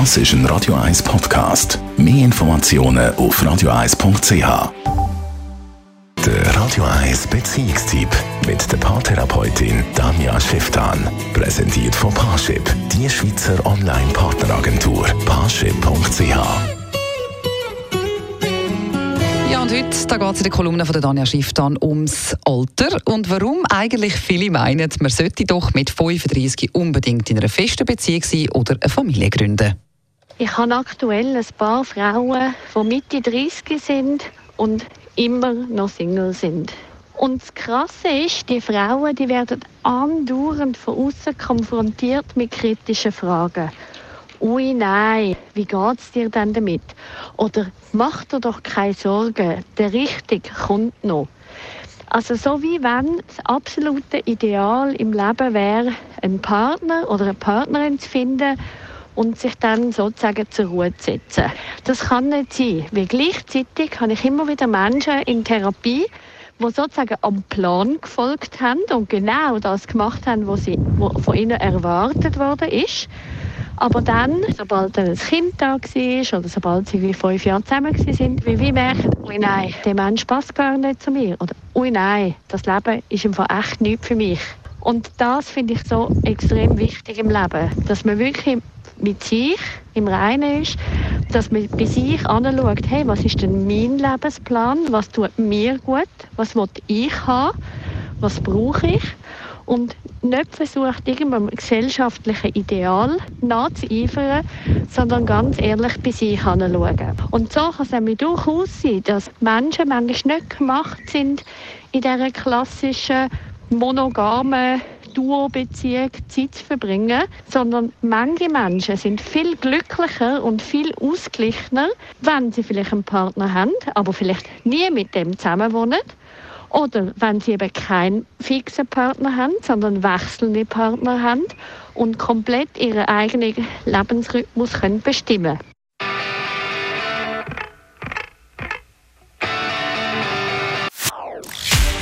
Das ist ein Radio 1 Podcast. Mehr Informationen auf radio1.ch. Der Radio 1 Beziehungstyp mit der Paartherapeutin Danja Schifftan. Präsentiert von Paarship, die Schweizer Online-Partneragentur. Paarship.ch ja, und heute geht es in der Kolumne von Danja Schiff dann ums Alter und warum eigentlich viele meinen, man sollte doch mit 35 unbedingt in einer festen Beziehung sein oder eine Familie gründen. Ich habe aktuell ein paar Frauen, die Mitte 30 sind und immer noch Single sind. Und das Krasse ist, die Frauen die werden andauernd von außen konfrontiert mit kritischen Fragen ui nein, wie geht's dir denn damit? Oder mach dir doch keine Sorgen, der Richtige kommt noch. Also so wie wenn das absolute Ideal im Leben wäre, einen Partner oder eine Partnerin zu finden und sich dann sozusagen zur Ruhe zu setzen. Das kann nicht sein, weil gleichzeitig habe ich immer wieder Menschen in Therapie, die sozusagen am Plan gefolgt haben und genau das gemacht haben, was, von ihnen erwartet worden ist. Aber dann, sobald dann ein Kind da war oder sobald sie wie fünf Jahre zusammen waren, wie wir merken, ui nein, der Mensch passt gar nicht zu mir. Oder ui nein, das Leben ist im Fall echt nichts für mich. Und das finde ich so extrem wichtig im Leben, dass man wirklich mit sich im Reinen ist, dass man bei sich anschaut, hey, was ist denn mein Lebensplan, was tut mir gut, was will ich haben, was brauche ich? Und nicht versucht, irgendeinem gesellschaftlichen Ideal nachzueifern, sondern ganz ehrlich bei sich hinschauen. Und so kann es nämlich durchaus sein, dass Menschen manchmal nicht gemacht sind, in dieser klassischen monogamen Duo-Beziehung Zeit zu verbringen, sondern manche Menschen sind viel glücklicher und viel ausgeglichener, wenn sie vielleicht einen Partner haben, aber vielleicht nie mit dem zusammenwohnen. Oder wenn sie eben keinen fixen Partner haben, sondern wechselnde Partner haben und komplett ihren eigenen Lebensrhythmus können bestimmen